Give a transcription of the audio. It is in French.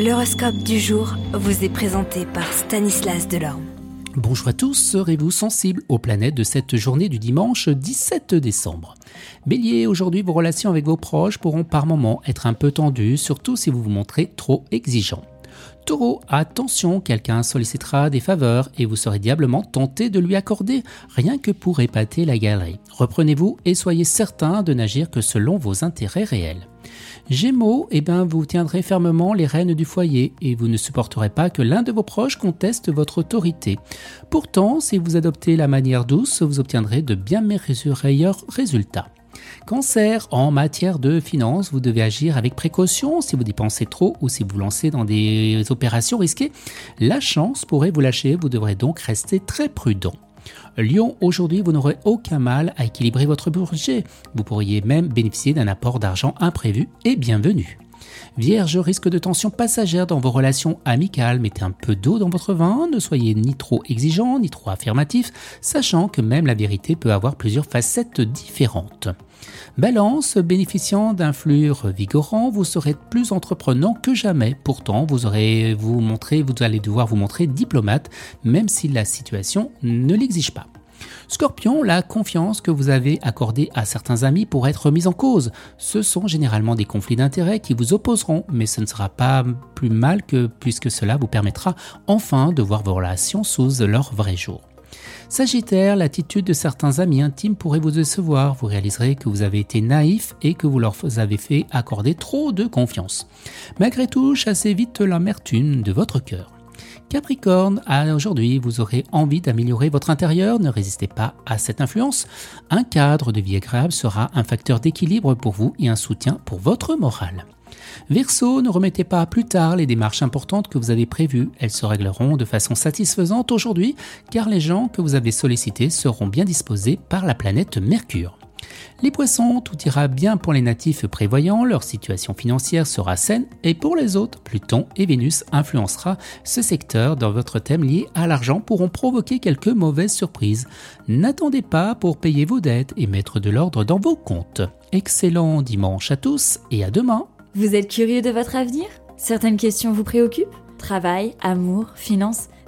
L'horoscope du jour vous est présenté par Stanislas Delorme. Bonjour à tous, serez-vous sensible aux planètes de cette journée du dimanche 17 décembre? Bélier, aujourd'hui vos relations avec vos proches pourront par moments être un peu tendues, surtout si vous vous montrez trop exigeant. Taureau, attention, quelqu'un sollicitera des faveurs et vous serez diablement tenté de lui accorder, rien que pour épater la galerie. Reprenez-vous et soyez certain de n'agir que selon vos intérêts réels. Gémeaux, eh bien, vous tiendrez fermement les rênes du foyer et vous ne supporterez pas que l'un de vos proches conteste votre autorité. Pourtant, si vous adoptez la manière douce, vous obtiendrez de bien meilleurs résultats. Cancer, en matière de finances, vous devez agir avec précaution si vous dépensez trop ou si vous lancez dans des opérations risquées. La chance pourrait vous lâcher, vous devrez donc rester très prudent. Lion, aujourd'hui, vous n'aurez aucun mal à équilibrer votre budget. Vous pourriez même bénéficier d'un apport d'argent imprévu et bienvenu. Vierge, risque de tension passagère dans vos relations amicales. Mettez un peu d'eau dans votre vin, ne soyez ni trop exigeant ni trop affirmatif, sachant que même la vérité peut avoir plusieurs facettes différentes. Balance, bénéficiant d'un flux vigorant, vous serez plus entreprenant que jamais. Pourtant, vous allez devoir vous montrer diplomate, même si la situation ne l'exige pas. Scorpion, la confiance que vous avez accordée à certains amis pourrait être mise en cause. Ce sont généralement des conflits d'intérêts qui vous opposeront, mais ce ne sera pas plus mal que puisque cela vous permettra enfin de voir vos relations sous leur vrai jour. Sagittaire, l'attitude de certains amis intimes pourrait vous décevoir. Vous réaliserez que vous avez été naïf et que vous leur avez fait accorder trop de confiance. Malgré tout, chassez vite l'amertume de votre cœur. Capricorne, aujourd'hui, vous aurez envie d'améliorer votre intérieur, ne résistez pas à cette influence. Un cadre de vie agréable sera un facteur d'équilibre pour vous et un soutien pour votre morale. Verseau, ne remettez pas plus tard les démarches importantes que vous avez prévues. Elles se régleront de façon satisfaisante aujourd'hui car les gens que vous avez sollicités seront bien disposés par la planète Mercure. Les poissons, tout ira bien pour les natifs prévoyants, leur situation financière sera saine et pour les autres, Pluton et Vénus influencera ce secteur dans votre thème lié à l'argent pourront provoquer quelques mauvaises surprises. N'attendez pas pour payer vos dettes et mettre de l'ordre dans vos comptes. Excellent dimanche à tous et à demain. Vous êtes curieux de votre avenir? Certaines questions vous préoccupent? Travail, amour, finances?